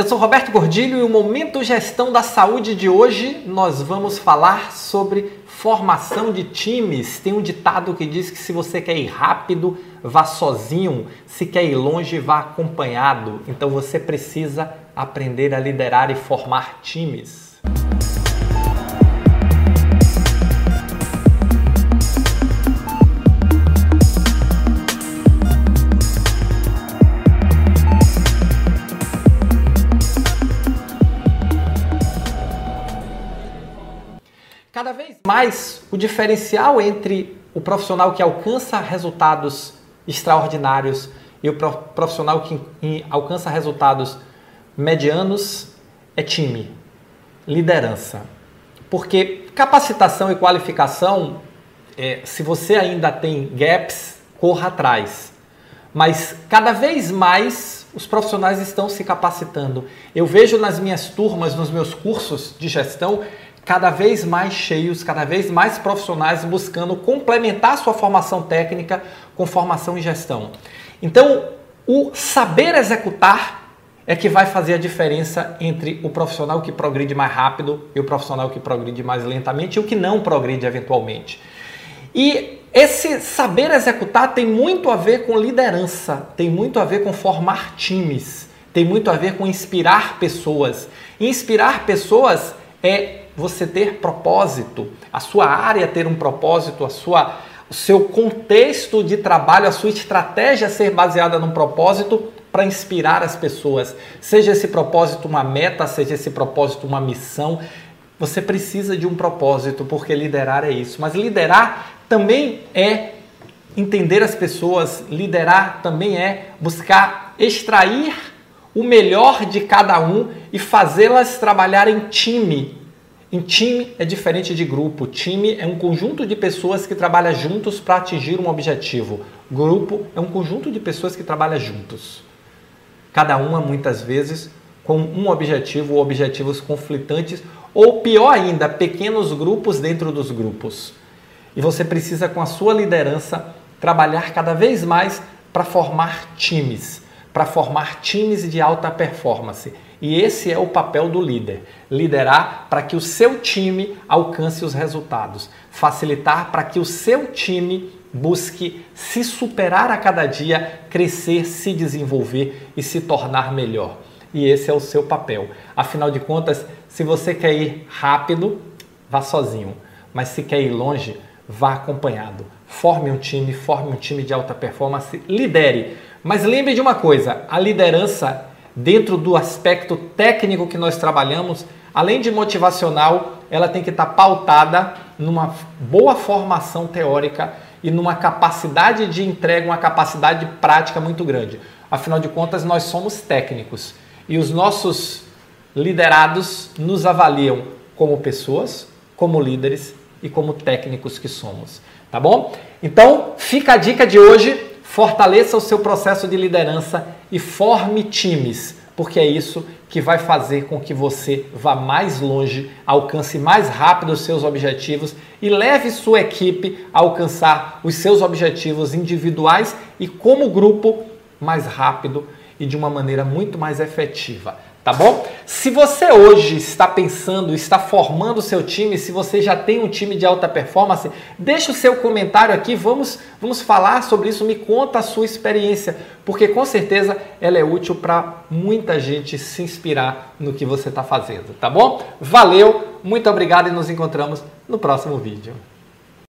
eu sou Roberto Gordilho e o Momento Gestão da Saúde de hoje nós vamos falar sobre formação de times. Tem um ditado que diz que se você quer ir rápido, vá sozinho, se quer ir longe, vá acompanhado. Então você precisa aprender a liderar e formar times. Vez mais o diferencial entre o profissional que alcança resultados extraordinários e o profissional que alcança resultados medianos é time, liderança. Porque capacitação e qualificação, é, se você ainda tem gaps, corra atrás. Mas cada vez mais os profissionais estão se capacitando. Eu vejo nas minhas turmas, nos meus cursos de gestão, cada vez mais cheios, cada vez mais profissionais buscando complementar sua formação técnica com formação em gestão. Então, o saber executar é que vai fazer a diferença entre o profissional que progride mais rápido e o profissional que progride mais lentamente e o que não progride eventualmente. E esse saber executar tem muito a ver com liderança, tem muito a ver com formar times, tem muito a ver com inspirar pessoas. Inspirar pessoas é você ter propósito, a sua área ter um propósito, a sua, o seu contexto de trabalho, a sua estratégia ser baseada num propósito para inspirar as pessoas. Seja esse propósito uma meta, seja esse propósito uma missão, você precisa de um propósito, porque liderar é isso. Mas liderar também é entender as pessoas, liderar também é buscar extrair o melhor de cada um e fazê-las trabalhar em time, em time é diferente de grupo. Time é um conjunto de pessoas que trabalham juntos para atingir um objetivo. Grupo é um conjunto de pessoas que trabalham juntos. Cada uma, muitas vezes, com um objetivo ou objetivos conflitantes, ou pior ainda, pequenos grupos dentro dos grupos. E você precisa, com a sua liderança, trabalhar cada vez mais para formar times, para formar times de alta performance e esse é o papel do líder: liderar para que o seu time alcance os resultados, facilitar para que o seu time busque se superar a cada dia, crescer, se desenvolver e se tornar melhor. E esse é o seu papel. Afinal de contas, se você quer ir rápido, vá sozinho, mas se quer ir longe, vá acompanhado. Forme um time, forme um time de alta performance, lidere. Mas lembre de uma coisa: a liderança dentro do aspecto técnico que nós trabalhamos, além de motivacional, ela tem que estar pautada numa boa formação teórica e numa capacidade de entrega, uma capacidade prática muito grande. Afinal de contas, nós somos técnicos e os nossos liderados nos avaliam como pessoas, como líderes e como técnicos que somos, tá bom? Então, fica a dica de hoje Fortaleça o seu processo de liderança e forme times, porque é isso que vai fazer com que você vá mais longe, alcance mais rápido os seus objetivos e leve sua equipe a alcançar os seus objetivos individuais e como grupo mais rápido e de uma maneira muito mais efetiva tá bom? Se você hoje está pensando, está formando o seu time, se você já tem um time de alta performance, deixa o seu comentário aqui, vamos, vamos falar sobre isso, me conta a sua experiência, porque com certeza ela é útil para muita gente se inspirar no que você está fazendo, tá bom? Valeu, muito obrigado e nos encontramos no próximo vídeo.